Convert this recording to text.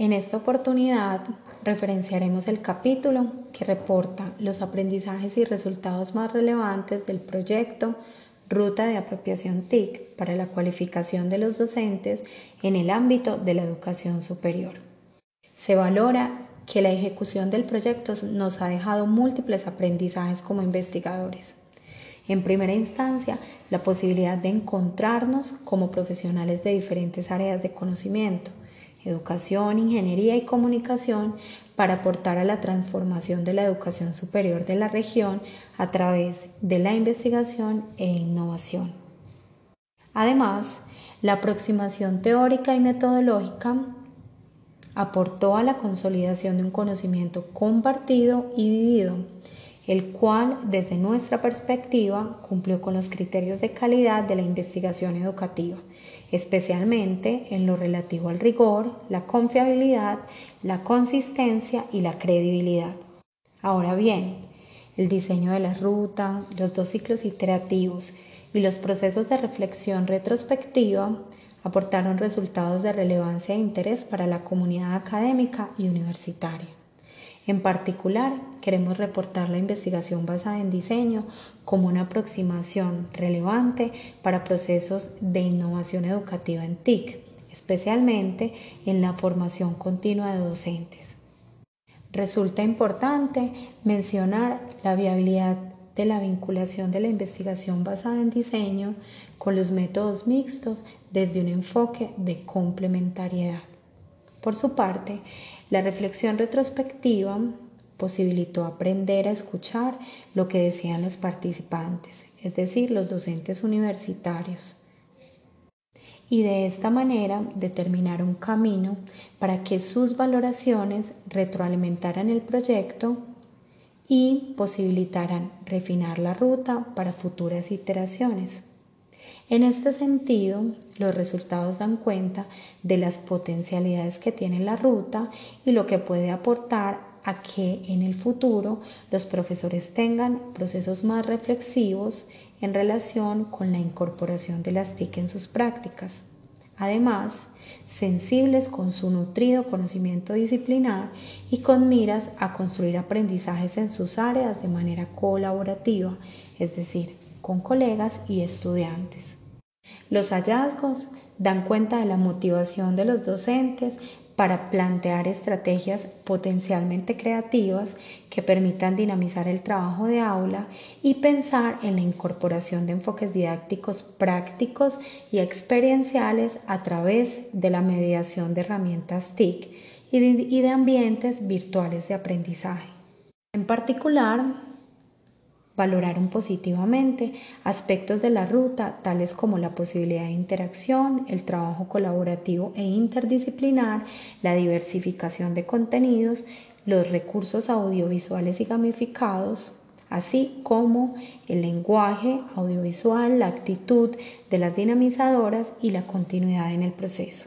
En esta oportunidad referenciaremos el capítulo que reporta los aprendizajes y resultados más relevantes del proyecto Ruta de Apropiación TIC para la cualificación de los docentes en el ámbito de la educación superior. Se valora que la ejecución del proyecto nos ha dejado múltiples aprendizajes como investigadores. En primera instancia, la posibilidad de encontrarnos como profesionales de diferentes áreas de conocimiento, educación, ingeniería y comunicación para aportar a la transformación de la educación superior de la región a través de la investigación e innovación. Además, la aproximación teórica y metodológica aportó a la consolidación de un conocimiento compartido y vivido, el cual desde nuestra perspectiva cumplió con los criterios de calidad de la investigación educativa especialmente en lo relativo al rigor, la confiabilidad, la consistencia y la credibilidad. Ahora bien, el diseño de la ruta, los dos ciclos iterativos y los procesos de reflexión retrospectiva aportaron resultados de relevancia e interés para la comunidad académica y universitaria. En particular, queremos reportar la investigación basada en diseño como una aproximación relevante para procesos de innovación educativa en TIC, especialmente en la formación continua de docentes. Resulta importante mencionar la viabilidad de la vinculación de la investigación basada en diseño con los métodos mixtos desde un enfoque de complementariedad. Por su parte, la reflexión retrospectiva posibilitó aprender a escuchar lo que decían los participantes, es decir, los docentes universitarios, y de esta manera determinar un camino para que sus valoraciones retroalimentaran el proyecto y posibilitaran refinar la ruta para futuras iteraciones. En este sentido, los resultados dan cuenta de las potencialidades que tiene la ruta y lo que puede aportar a que en el futuro los profesores tengan procesos más reflexivos en relación con la incorporación de las TIC en sus prácticas. Además, sensibles con su nutrido conocimiento disciplinar y con miras a construir aprendizajes en sus áreas de manera colaborativa, es decir, con colegas y estudiantes. Los hallazgos dan cuenta de la motivación de los docentes para plantear estrategias potencialmente creativas que permitan dinamizar el trabajo de aula y pensar en la incorporación de enfoques didácticos prácticos y experienciales a través de la mediación de herramientas TIC y de, ambientes virtuales de aprendizaje. En particular, Valoraron positivamente aspectos de la ruta, tales como la posibilidad de interacción, el trabajo colaborativo e interdisciplinar, la diversificación de contenidos, los recursos audiovisuales y gamificados, así como el lenguaje audiovisual, la actitud de las dinamizadoras y la continuidad en el proceso.